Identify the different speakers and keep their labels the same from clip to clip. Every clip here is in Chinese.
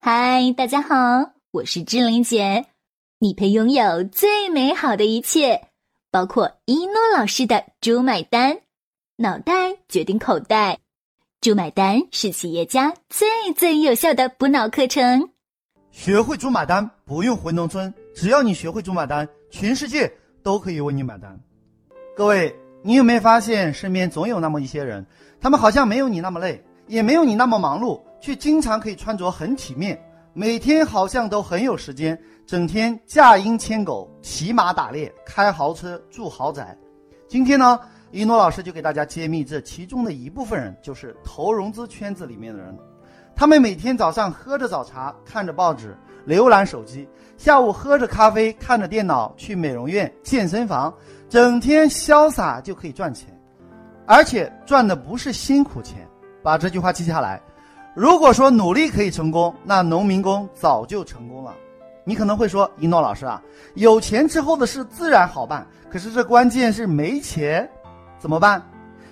Speaker 1: 嗨，大家好，我是志玲姐。你配拥有最美好的一切，包括一诺老师的“猪买单”，脑袋决定口袋，“猪买单”是企业家最最有效的补脑课程。
Speaker 2: 学会“猪买单”，不用回农村，只要你学会“猪买单”，全世界都可以为你买单。各位，你有没有发现，身边总有那么一些人，他们好像没有你那么累，也没有你那么忙碌。却经常可以穿着很体面，每天好像都很有时间，整天驾鹰牵狗、骑马打猎、开豪车、住豪宅。今天呢，一诺老师就给大家揭秘这其中的一部分人，就是投融资圈子里面的人。他们每天早上喝着早茶，看着报纸，浏览手机；下午喝着咖啡，看着电脑，去美容院、健身房，整天潇洒就可以赚钱，而且赚的不是辛苦钱。把这句话记下来。如果说努力可以成功，那农民工早就成功了。你可能会说，一诺老师啊，有钱之后的事自然好办。可是这关键是没钱，怎么办？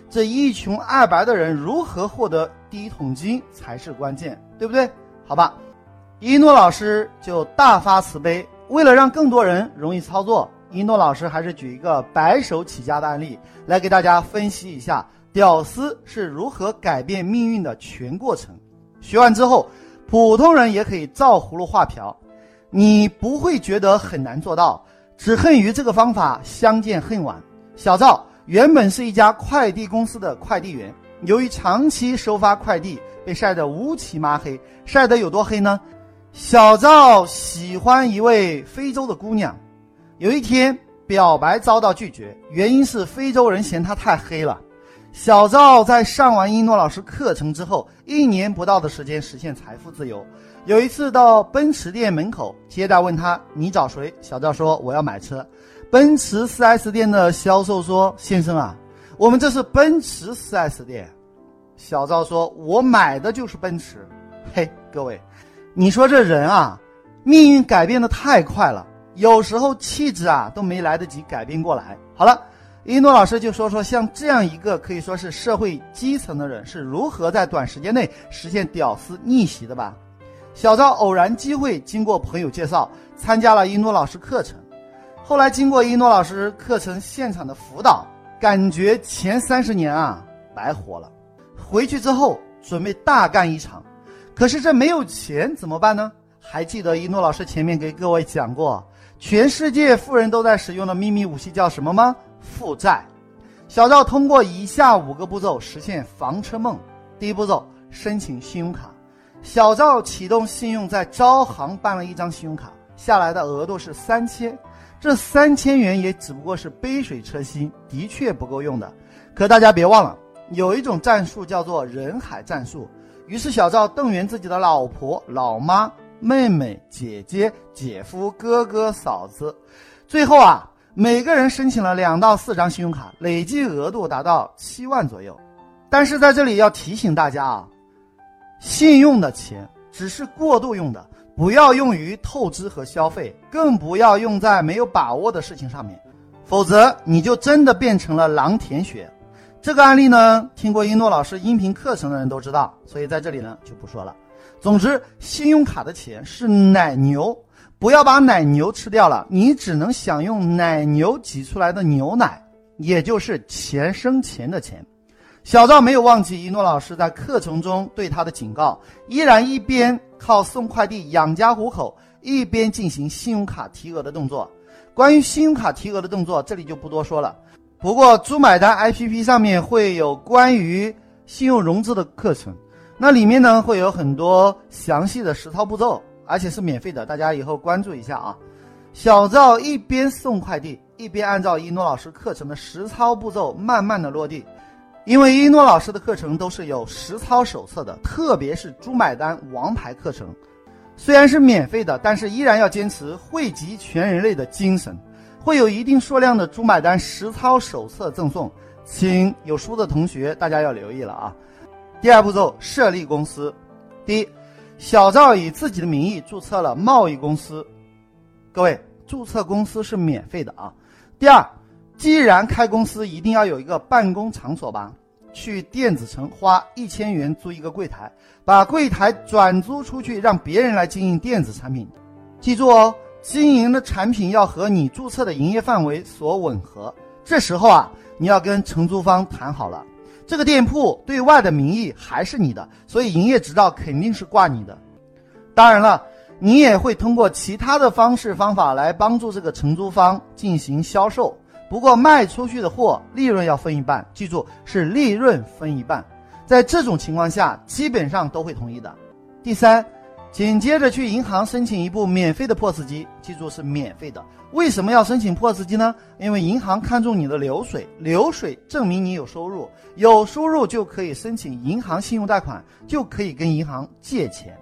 Speaker 2: 这一穷二白的人如何获得第一桶金才是关键，对不对？好吧，一诺老师就大发慈悲，为了让更多人容易操作，一诺老师还是举一个白手起家的案例来给大家分析一下，屌丝是如何改变命运的全过程。学完之后，普通人也可以照葫芦画瓢，你不会觉得很难做到。只恨于这个方法相见恨晚。小赵原本是一家快递公司的快递员，由于长期收发快递，被晒得乌漆麻黑。晒得有多黑呢？小赵喜欢一位非洲的姑娘，有一天表白遭到拒绝，原因是非洲人嫌他太黑了。小赵在上完一诺老师课程之后，一年不到的时间实现财富自由。有一次到奔驰店门口，接待问他：“你找谁？”小赵说：“我要买车。”奔驰 4S 店的销售说：“先生啊，我们这是奔驰 4S 店。”小赵说：“我买的就是奔驰。”嘿，各位，你说这人啊，命运改变的太快了，有时候气质啊都没来得及改变过来。好了。一诺老师就说说，像这样一个可以说是社会基层的人是如何在短时间内实现屌丝逆袭的吧。小赵偶然机会，经过朋友介绍，参加了一诺老师课程。后来经过一诺老师课程现场的辅导，感觉前三十年啊白活了。回去之后准备大干一场，可是这没有钱怎么办呢？还记得一诺老师前面给各位讲过，全世界富人都在使用的秘密武器叫什么吗？负债，小赵通过以下五个步骤实现房车梦。第一步骤，申请信用卡。小赵启动信用，在招行办了一张信用卡，下来的额度是三千。这三千元也只不过是杯水车薪，的确不够用的。可大家别忘了，有一种战术叫做人海战术。于是小赵动员自己的老婆、老妈、妹妹、姐姐、姐夫、哥哥、嫂子，最后啊。每个人申请了两到四张信用卡，累计额度达到七万左右。但是在这里要提醒大家啊，信用的钱只是过渡用的，不要用于透支和消费，更不要用在没有把握的事情上面，否则你就真的变成了狼舔血。这个案例呢，听过一诺老师音频课程的人都知道，所以在这里呢就不说了。总之，信用卡的钱是奶牛。不要把奶牛吃掉了，你只能享用奶牛挤出来的牛奶，也就是钱生钱的钱。小赵没有忘记一诺老师在课程中对他的警告，依然一边靠送快递养家糊口，一边进行信用卡提额的动作。关于信用卡提额的动作，这里就不多说了。不过猪买单 APP 上面会有关于信用融资的课程，那里面呢会有很多详细的实操步骤。而且是免费的，大家以后关注一下啊！小赵一边送快递，一边按照一诺老师课程的实操步骤慢慢的落地。因为一诺老师的课程都是有实操手册的，特别是猪买单王牌课程，虽然是免费的，但是依然要坚持惠及全人类的精神，会有一定数量的猪买单实操手册赠送，请有书的同学大家要留意了啊！第二步骤，设立公司，第一。小赵以自己的名义注册了贸易公司，各位，注册公司是免费的啊。第二，既然开公司，一定要有一个办公场所吧？去电子城花一千元租一个柜台，把柜台转租出去，让别人来经营电子产品。记住哦，经营的产品要和你注册的营业范围所吻合。这时候啊，你要跟承租方谈好了，这个店铺对外的名义还是你的，所以营业执照肯定是挂你的。当然了，你也会通过其他的方式方法来帮助这个承租方进行销售。不过卖出去的货利润要分一半，记住是利润分一半。在这种情况下，基本上都会同意的。第三，紧接着去银行申请一部免费的 POS 机，记住是免费的。为什么要申请 POS 机呢？因为银行看中你的流水，流水证明你有收入，有收入就可以申请银行信用贷款，就可以跟银行借钱。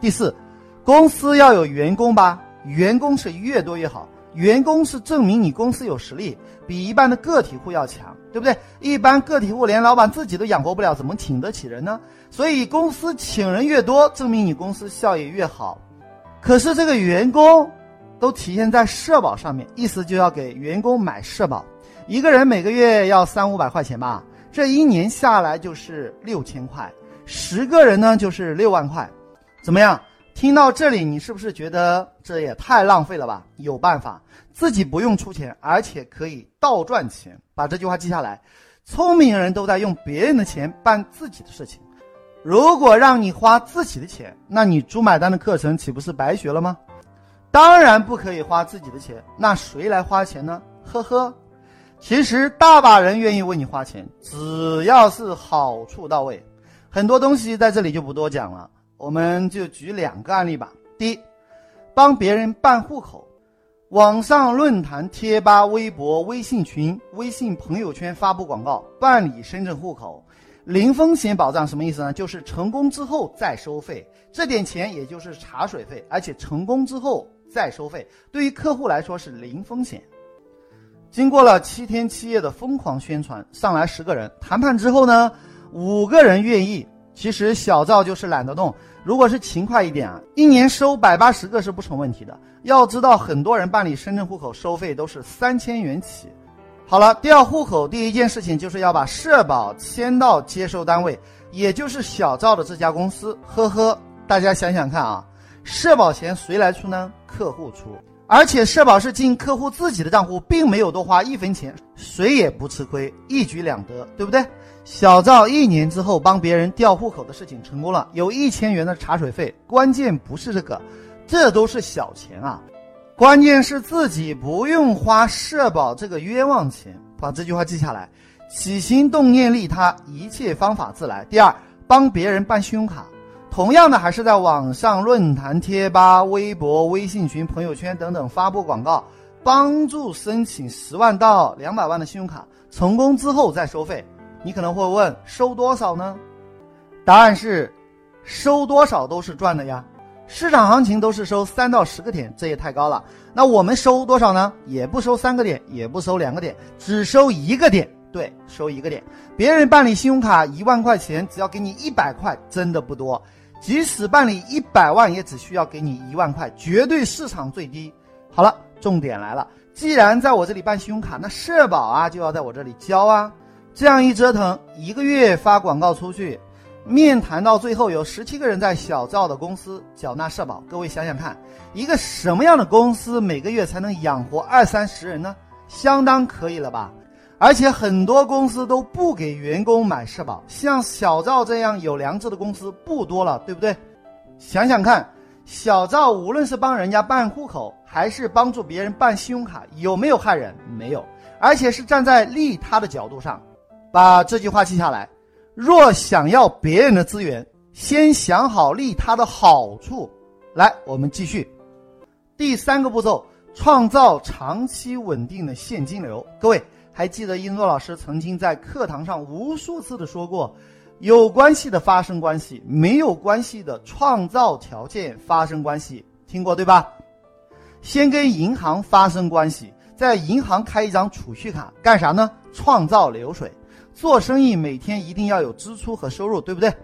Speaker 2: 第四，公司要有员工吧，员工是越多越好。员工是证明你公司有实力，比一般的个体户要强，对不对？一般个体户连老板自己都养活不了，怎么请得起人呢？所以公司请人越多，证明你公司效益越好。可是这个员工都体现在社保上面，意思就要给员工买社保，一个人每个月要三五百块钱吧，这一年下来就是六千块，十个人呢就是六万块，怎么样？听到这里，你是不是觉得这也太浪费了吧？有办法，自己不用出钱，而且可以倒赚钱。把这句话记下来。聪明人都在用别人的钱办自己的事情。如果让你花自己的钱，那你猪买单的课程岂不是白学了吗？当然不可以花自己的钱，那谁来花钱呢？呵呵，其实大把人愿意为你花钱，只要是好处到位。很多东西在这里就不多讲了。我们就举两个案例吧。第一，帮别人办户口，网上论坛、贴吧、微博、微信群、微信朋友圈发布广告，办理深圳户口，零风险保障什么意思呢？就是成功之后再收费，这点钱也就是茶水费，而且成功之后再收费，对于客户来说是零风险。经过了七天七夜的疯狂宣传，上来十个人，谈判之后呢，五个人愿意。其实小赵就是懒得动，如果是勤快一点啊，一年收百八十个是不成问题的。要知道，很多人办理深圳户口收费都是三千元起。好了，调户口第一件事情就是要把社保迁到接收单位，也就是小赵的这家公司。呵呵，大家想想看啊，社保钱谁来出呢？客户出，而且社保是进客户自己的账户，并没有多花一分钱，谁也不吃亏，一举两得，对不对？小赵一年之后帮别人调户口的事情成功了，有一千元的茶水费。关键不是这个，这都是小钱啊，关键是自己不用花社保这个冤枉钱。把这句话记下来：起心动念利他，一切方法自来。第二，帮别人办信用卡，同样的还是在网上论坛、贴吧、微博、微信群、朋友圈等等发布广告，帮助申请十万到两百万的信用卡，成功之后再收费。你可能会问收多少呢？答案是，收多少都是赚的呀。市场行情都是收三到十个点，这也太高了。那我们收多少呢？也不收三个点，也不收两个点，只收一个点。对，收一个点。别人办理信用卡一万块钱，只要给你一百块，真的不多。即使办理一百万，也只需要给你一万块，绝对市场最低。好了，重点来了。既然在我这里办信用卡，那社保啊就要在我这里交啊。这样一折腾，一个月发广告出去，面谈到最后有十七个人在小赵的公司缴纳社保。各位想想看，一个什么样的公司每个月才能养活二三十人呢？相当可以了吧？而且很多公司都不给员工买社保，像小赵这样有良知的公司不多了，对不对？想想看，小赵无论是帮人家办户口，还是帮助别人办信用卡，有没有害人？没有，而且是站在利他的角度上。把这句话记下来：若想要别人的资源，先想好利他的好处。来，我们继续。第三个步骤，创造长期稳定的现金流。各位还记得英诺老师曾经在课堂上无数次的说过，有关系的发生关系，没有关系的创造条件发生关系，听过对吧？先跟银行发生关系，在银行开一张储蓄卡，干啥呢？创造流水。做生意每天一定要有支出和收入，对不对？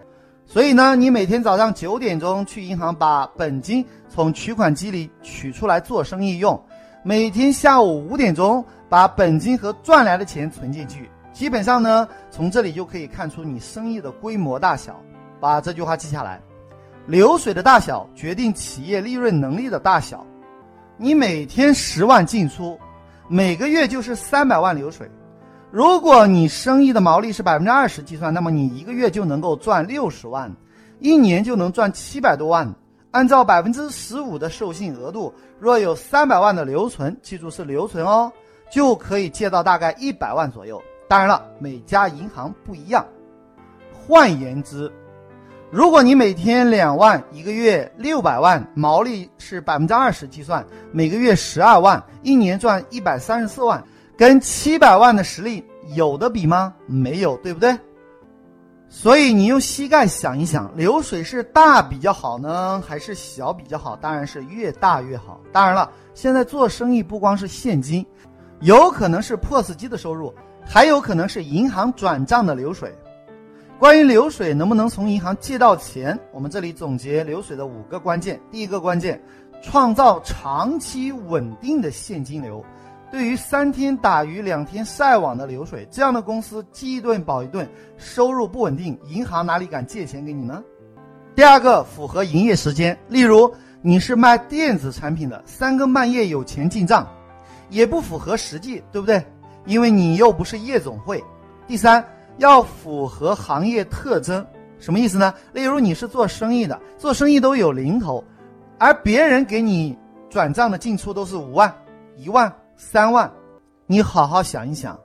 Speaker 2: 所以呢，你每天早上九点钟去银行把本金从取款机里取出来做生意用，每天下午五点钟把本金和赚来的钱存进去，基本上呢，从这里就可以看出你生意的规模大小。把这句话记下来：流水的大小决定企业利润能力的大小。你每天十万进出，每个月就是三百万流水。如果你生意的毛利是百分之二十计算，那么你一个月就能够赚六十万，一年就能赚七百多万。按照百分之十五的授信额度，若有三百万的留存，记住是留存哦，就可以借到大概一百万左右。当然了，每家银行不一样。换言之，如果你每天两万，一个月六百万，毛利是百分之二十计算，每个月十二万，一年赚一百三十四万，跟七百万的实力有的比吗？没有，对不对？所以你用膝盖想一想，流水是大比较好呢，还是小比较好？当然是越大越好。当然了，现在做生意不光是现金，有可能是 POS 机的收入。还有可能是银行转账的流水。关于流水能不能从银行借到钱，我们这里总结流水的五个关键。第一个关键，创造长期稳定的现金流。对于三天打鱼两天晒网的流水，这样的公司饥一顿饱一顿，收入不稳定，银行哪里敢借钱给你呢？第二个，符合营业时间。例如你是卖电子产品的，三更半夜有钱进账，也不符合实际，对不对？因为你又不是夜总会。第三，要符合行业特征，什么意思呢？例如你是做生意的，做生意都有零头，而别人给你转账的进出都是五万、一万、三万，你好好想一想，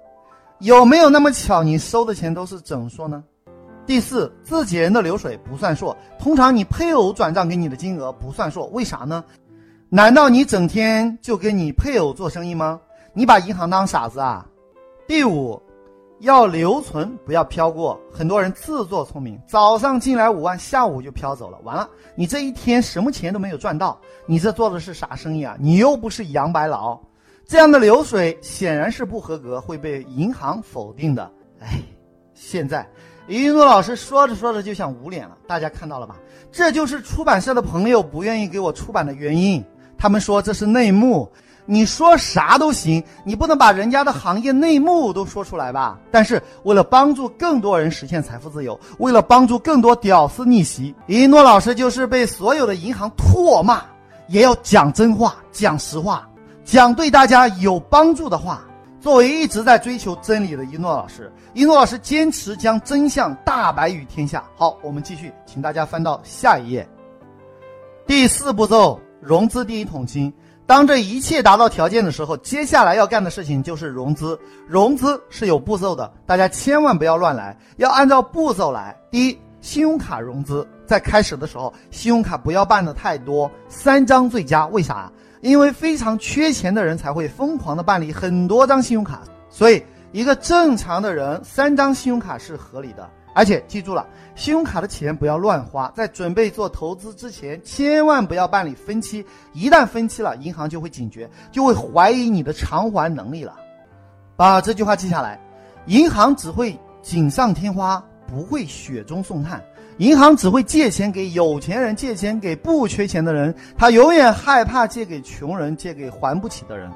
Speaker 2: 有没有那么巧，你收的钱都是整数呢？第四，自己人的流水不算数，通常你配偶转账给你的金额不算数，为啥呢？难道你整天就跟你配偶做生意吗？你把银行当傻子啊？第五，要留存，不要飘过。很多人自作聪明，早上进来五万，下午就飘走了。完了，你这一天什么钱都没有赚到，你这做的是啥生意啊？你又不是杨白劳，这样的流水显然是不合格，会被银行否定的。哎，现在一诺老师说着说着就想捂脸了，大家看到了吧？这就是出版社的朋友不愿意给我出版的原因，他们说这是内幕。你说啥都行，你不能把人家的行业内幕都说出来吧？但是为了帮助更多人实现财富自由，为了帮助更多屌丝逆袭，一诺老师就是被所有的银行唾骂，也要讲真话，讲实话，讲对大家有帮助的话。作为一直在追求真理的一诺老师，一诺老师坚持将真相大白于天下。好，我们继续，请大家翻到下一页。第四步骤，融资第一桶金。当这一切达到条件的时候，接下来要干的事情就是融资。融资是有步骤的，大家千万不要乱来，要按照步骤来。第一，信用卡融资，在开始的时候，信用卡不要办的太多，三张最佳。为啥？因为非常缺钱的人才会疯狂的办理很多张信用卡，所以一个正常的人三张信用卡是合理的。而且记住了，信用卡的钱不要乱花，在准备做投资之前，千万不要办理分期。一旦分期了，银行就会警觉，就会怀疑你的偿还能力了。把这句话记下来：银行只会锦上添花，不会雪中送炭。银行只会借钱给有钱人，借钱给不缺钱的人，他永远害怕借给穷人，借给还不起的人。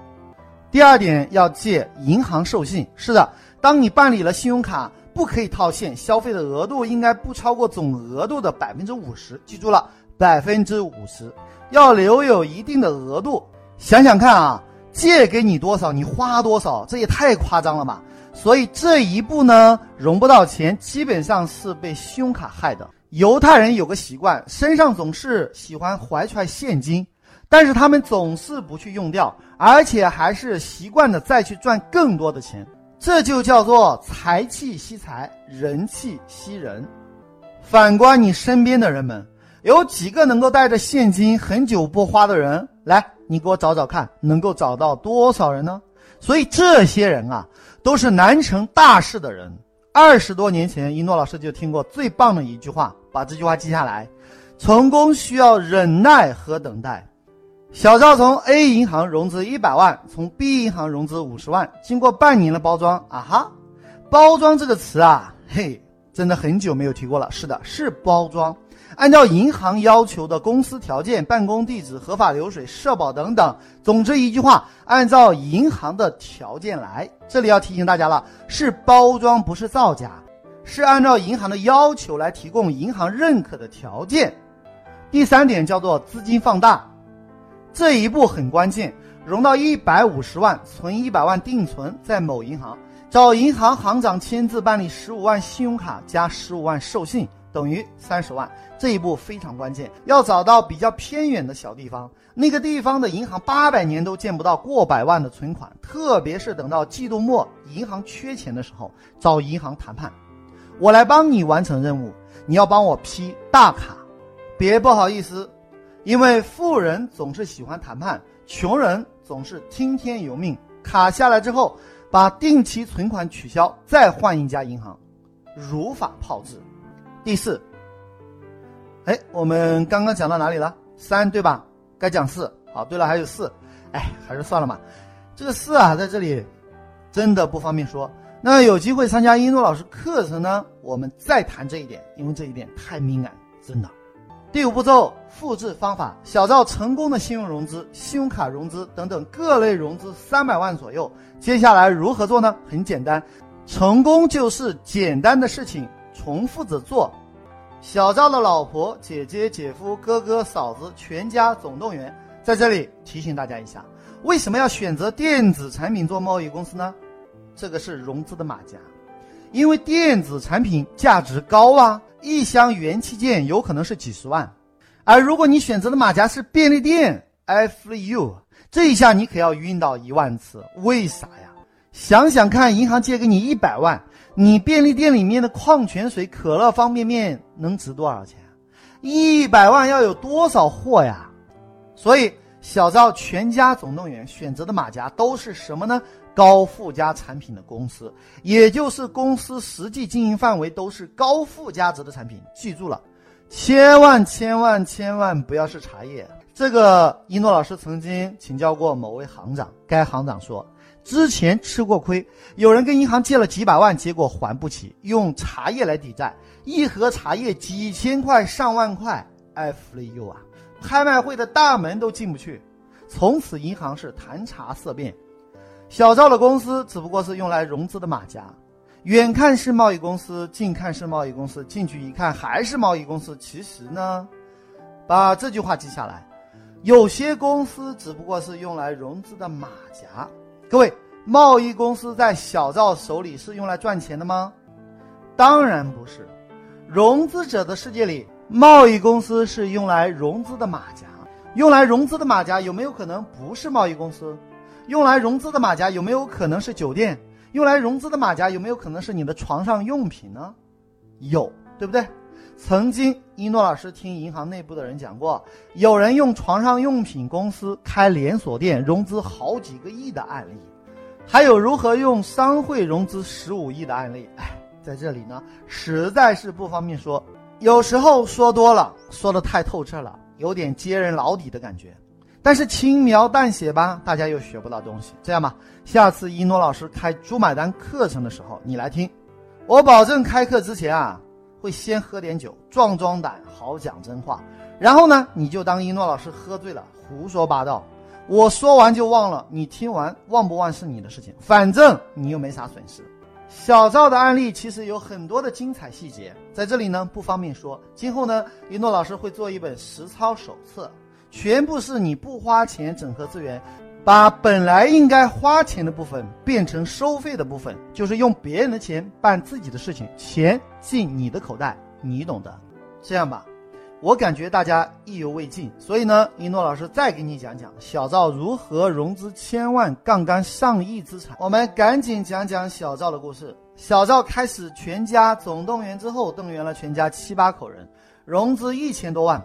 Speaker 2: 第二点，要借银行授信。是的，当你办理了信用卡。不可以套现，消费的额度应该不超过总额度的百分之五十。记住了，百分之五十要留有一定的额度。想想看啊，借给你多少，你花多少，这也太夸张了吧！所以这一步呢，融不到钱，基本上是被信用卡害的。犹太人有个习惯，身上总是喜欢怀揣现金，但是他们总是不去用掉，而且还是习惯的再去赚更多的钱。这就叫做财气吸财，人气吸人。反观你身边的人们，有几个能够带着现金很久不花的人？来，你给我找找看，能够找到多少人呢？所以这些人啊，都是难成大事的人。二十多年前，一诺老师就听过最棒的一句话，把这句话记下来：成功需要忍耐和等待。小赵从 A 银行融资一百万，从 B 银行融资五十万，经过半年的包装，啊哈，包装这个词啊，嘿，真的很久没有提过了。是的，是包装，按照银行要求的公司条件、办公地址、合法流水、社保等等。总之一句话，按照银行的条件来。这里要提醒大家了，是包装，不是造假，是按照银行的要求来提供银行认可的条件。第三点叫做资金放大，这一步很关键。融到一百五十万，存一百万定存在某银行，找银行行长签字办理十五万信用卡加十五万授信，等于三十万。这一步非常关键，要找到比较偏远的小地方，那个地方的银行八百年都见不到过百万的存款，特别是等到季度末银行缺钱的时候，找银行谈判，我来帮你完成任务，你要帮我批大卡，别不好意思，因为富人总是喜欢谈判。穷人总是听天由命，卡下来之后，把定期存款取消，再换一家银行，如法炮制。第四，哎，我们刚刚讲到哪里了？三对吧？该讲四。好，对了，还有四，哎，还是算了吧。这个四啊，在这里真的不方便说。那有机会参加一诺老师课程呢，我们再谈这一点，因为这一点太敏感，真的。第五步骤，复制方法。小赵成功的信用融资、信用卡融资等等各类融资三百万左右。接下来如何做呢？很简单，成功就是简单的事情重复着做。小赵的老婆、姐姐、姐夫、哥哥、嫂子，全家总动员。在这里提醒大家一下，为什么要选择电子产品做贸易公司呢？这个是融资的马甲，因为电子产品价值高啊。一箱元器件有可能是几十万，而如果你选择的马甲是便利店，if you，这一下你可要晕倒一万次。为啥呀？想想看，银行借给你一百万，你便利店里面的矿泉水、可乐、方便面能值多少钱？一百万要有多少货呀？所以小赵全家总动员选择的马甲都是什么呢？高附加产品的公司，也就是公司实际经营范围都是高附加值的产品。记住了，千万千万千万不要是茶叶。这个一诺老师曾经请教过某位行长，该行长说，之前吃过亏，有人跟银行借了几百万，结果还不起，用茶叶来抵债，一盒茶叶几千块上万块，哎，福利优啊！拍卖会的大门都进不去，从此银行是谈茶色变。小赵的公司只不过是用来融资的马甲，远看是贸易公司，近看是贸易公司，进去一看还是贸易公司。其实呢，把这句话记下来，有些公司只不过是用来融资的马甲。各位，贸易公司在小赵手里是用来赚钱的吗？当然不是。融资者的世界里，贸易公司是用来融资的马甲，用来融资的马甲有没有可能不是贸易公司？用来融资的马甲有没有可能是酒店？用来融资的马甲有没有可能是你的床上用品呢？有，对不对？曾经一诺老师听银行内部的人讲过，有人用床上用品公司开连锁店融资好几个亿的案例，还有如何用商会融资十五亿的案例。哎，在这里呢，实在是不方便说，有时候说多了，说的太透彻了，有点揭人老底的感觉。但是轻描淡写吧，大家又学不到东西。这样吧，下次一诺老师开猪买单课程的时候，你来听，我保证开课之前啊，会先喝点酒，壮壮胆，好讲真话。然后呢，你就当一诺老师喝醉了，胡说八道。我说完就忘了，你听完忘不忘是你的事情，反正你又没啥损失。小赵的案例其实有很多的精彩细节，在这里呢不方便说。今后呢，一诺老师会做一本实操手册。全部是你不花钱整合资源，把本来应该花钱的部分变成收费的部分，就是用别人的钱办自己的事情，钱进你的口袋，你懂的。这样吧，我感觉大家意犹未尽，所以呢，一诺老师再给你讲讲小赵如何融资千万、杠杆上亿资产。我们赶紧讲讲小赵的故事。小赵开始全家总动员之后，动员了全家七八口人，融资一千多万。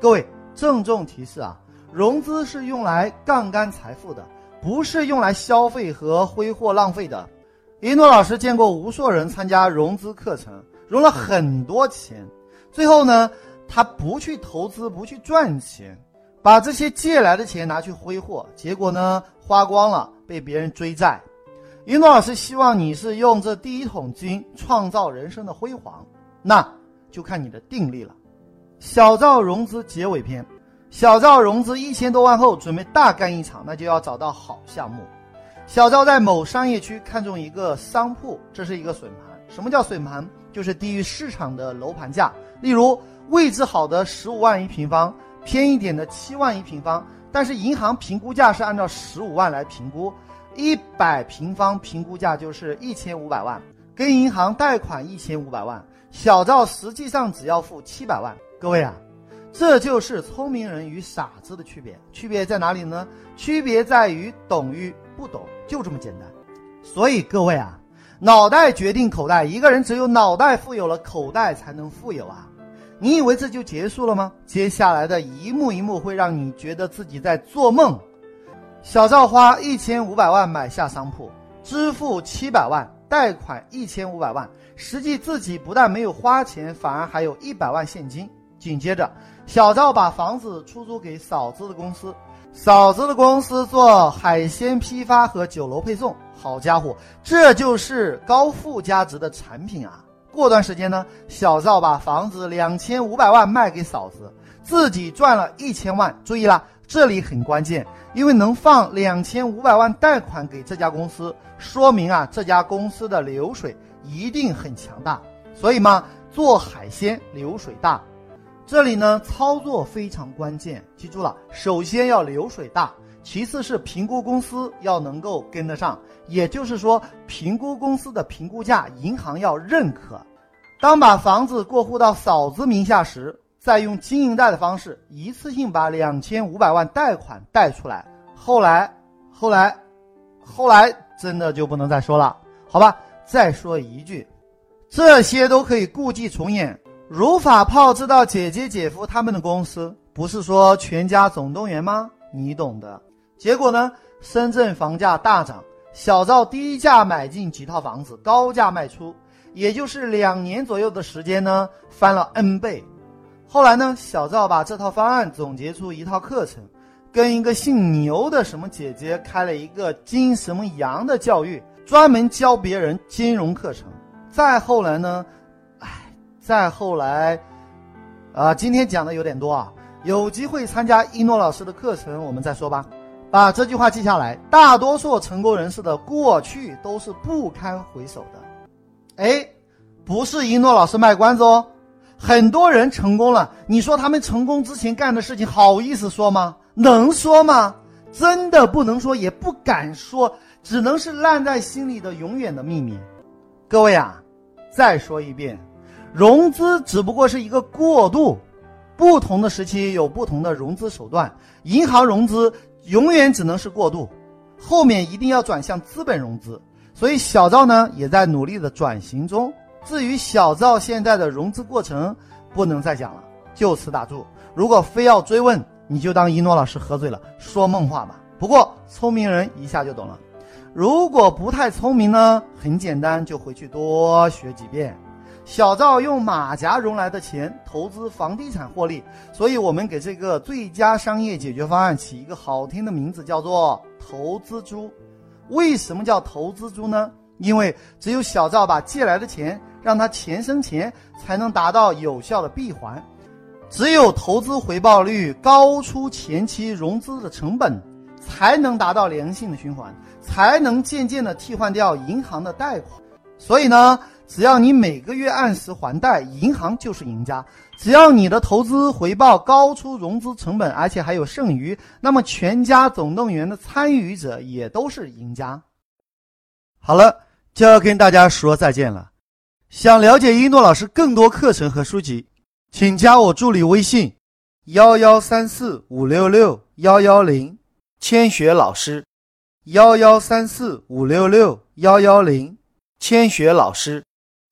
Speaker 2: 各位。郑重提示啊，融资是用来杠杆财富的，不是用来消费和挥霍浪费的。一诺老师见过无数人参加融资课程，融了很多钱，最后呢，他不去投资，不去赚钱，把这些借来的钱拿去挥霍，结果呢，花光了，被别人追债。一诺老师希望你是用这第一桶金创造人生的辉煌，那就看你的定力了。小赵融资结尾篇。小赵融资一千多万后，准备大干一场，那就要找到好项目。小赵在某商业区看中一个商铺，这是一个笋盘。什么叫笋盘？就是低于市场的楼盘价。例如，位置好的十五万一平方，偏一点的七万一平方。但是银行评估价是按照十五万来评估，一百平方评估价就是一千五百万，跟银行贷款一千五百万，小赵实际上只要付七百万。各位啊。这就是聪明人与傻子的区别，区别在哪里呢？区别在于懂与不懂，就这么简单。所以各位啊，脑袋决定口袋，一个人只有脑袋富有了，口袋才能富有啊！你以为这就结束了吗？接下来的一幕一幕会让你觉得自己在做梦。小赵花一千五百万买下商铺，支付七百万，贷款一千五百万，实际自己不但没有花钱，反而还有一百万现金。紧接着。小赵把房子出租给嫂子的公司，嫂子的公司做海鲜批发和酒楼配送。好家伙，这就是高附加值的产品啊！过段时间呢，小赵把房子两千五百万卖给嫂子，自己赚了一千万。注意了，这里很关键，因为能放两千五百万贷款给这家公司，说明啊这家公司的流水一定很强大。所以嘛，做海鲜流水大。这里呢，操作非常关键，记住了，首先要流水大，其次是评估公司要能够跟得上，也就是说，评估公司的评估价，银行要认可。当把房子过户到嫂子名下时，再用经营贷的方式，一次性把两千五百万贷款贷出来。后来，后来，后来，真的就不能再说了，好吧？再说一句，这些都可以故伎重演。如法炮制到姐姐姐夫他们的公司，不是说全家总动员吗？你懂的。结果呢？深圳房价大涨，小赵低价买进几套房子，高价卖出，也就是两年左右的时间呢，翻了 N 倍。后来呢，小赵把这套方案总结出一套课程，跟一个姓牛的什么姐姐开了一个金什么洋的教育，专门教别人金融课程。再后来呢？再后来，啊，今天讲的有点多啊，有机会参加一诺老师的课程，我们再说吧。把这句话记下来：大多数成功人士的过去都是不堪回首的。哎，不是一诺老师卖关子哦，很多人成功了，你说他们成功之前干的事情好意思说吗？能说吗？真的不能说，也不敢说，只能是烂在心里的永远的秘密。各位啊，再说一遍。融资只不过是一个过渡，不同的时期有不同的融资手段。银行融资永远只能是过渡，后面一定要转向资本融资。所以小赵呢也在努力的转型中。至于小赵现在的融资过程，不能再讲了，就此打住。如果非要追问，你就当一诺老师喝醉了说梦话吧。不过聪明人一下就懂了，如果不太聪明呢，很简单，就回去多学几遍。小赵用马甲融来的钱投资房地产获利，所以我们给这个最佳商业解决方案起一个好听的名字，叫做“投资猪”。为什么叫投资猪呢？因为只有小赵把借来的钱让他钱生钱，才能达到有效的闭环。只有投资回报率高出前期融资的成本，才能达到良性的循环，才能渐渐的替换掉银行的贷款。所以呢？只要你每个月按时还贷，银行就是赢家。只要你的投资回报高出融资成本，而且还有剩余，那么全家总动员的参与者也都是赢家。好了，就要跟大家说再见了。想了解一诺老师更多课程和书籍，请加我助理微信：幺幺三四五六六幺幺零，千雪老师。幺幺三四五六六幺幺零，千雪老师。